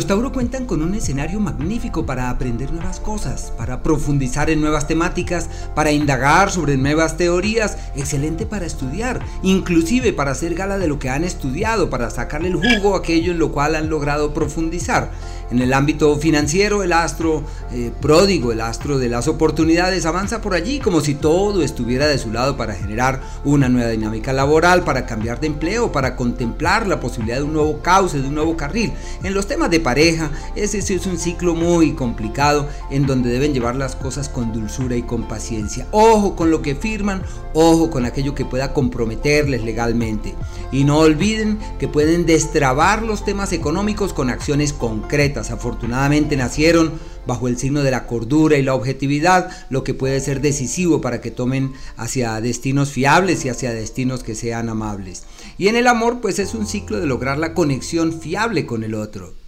Los Tauro cuentan con un escenario magnífico para aprender nuevas cosas, para profundizar en nuevas temáticas, para indagar sobre nuevas teorías, excelente para estudiar, inclusive para hacer gala de lo que han estudiado, para sacarle el jugo a aquello en lo cual han logrado profundizar. En el ámbito financiero, el astro eh, pródigo, el astro de las oportunidades, avanza por allí como si todo estuviera de su lado para generar una nueva dinámica laboral, para cambiar de empleo, para contemplar la posibilidad de un nuevo cauce, de un nuevo carril. En los temas de pareja, ese es un ciclo muy complicado en donde deben llevar las cosas con dulzura y con paciencia. Ojo con lo que firman, ojo con aquello que pueda comprometerles legalmente. Y no olviden que pueden destrabar los temas económicos con acciones concretas Afortunadamente nacieron bajo el signo de la cordura y la objetividad, lo que puede ser decisivo para que tomen hacia destinos fiables y hacia destinos que sean amables. Y en el amor, pues es un ciclo de lograr la conexión fiable con el otro.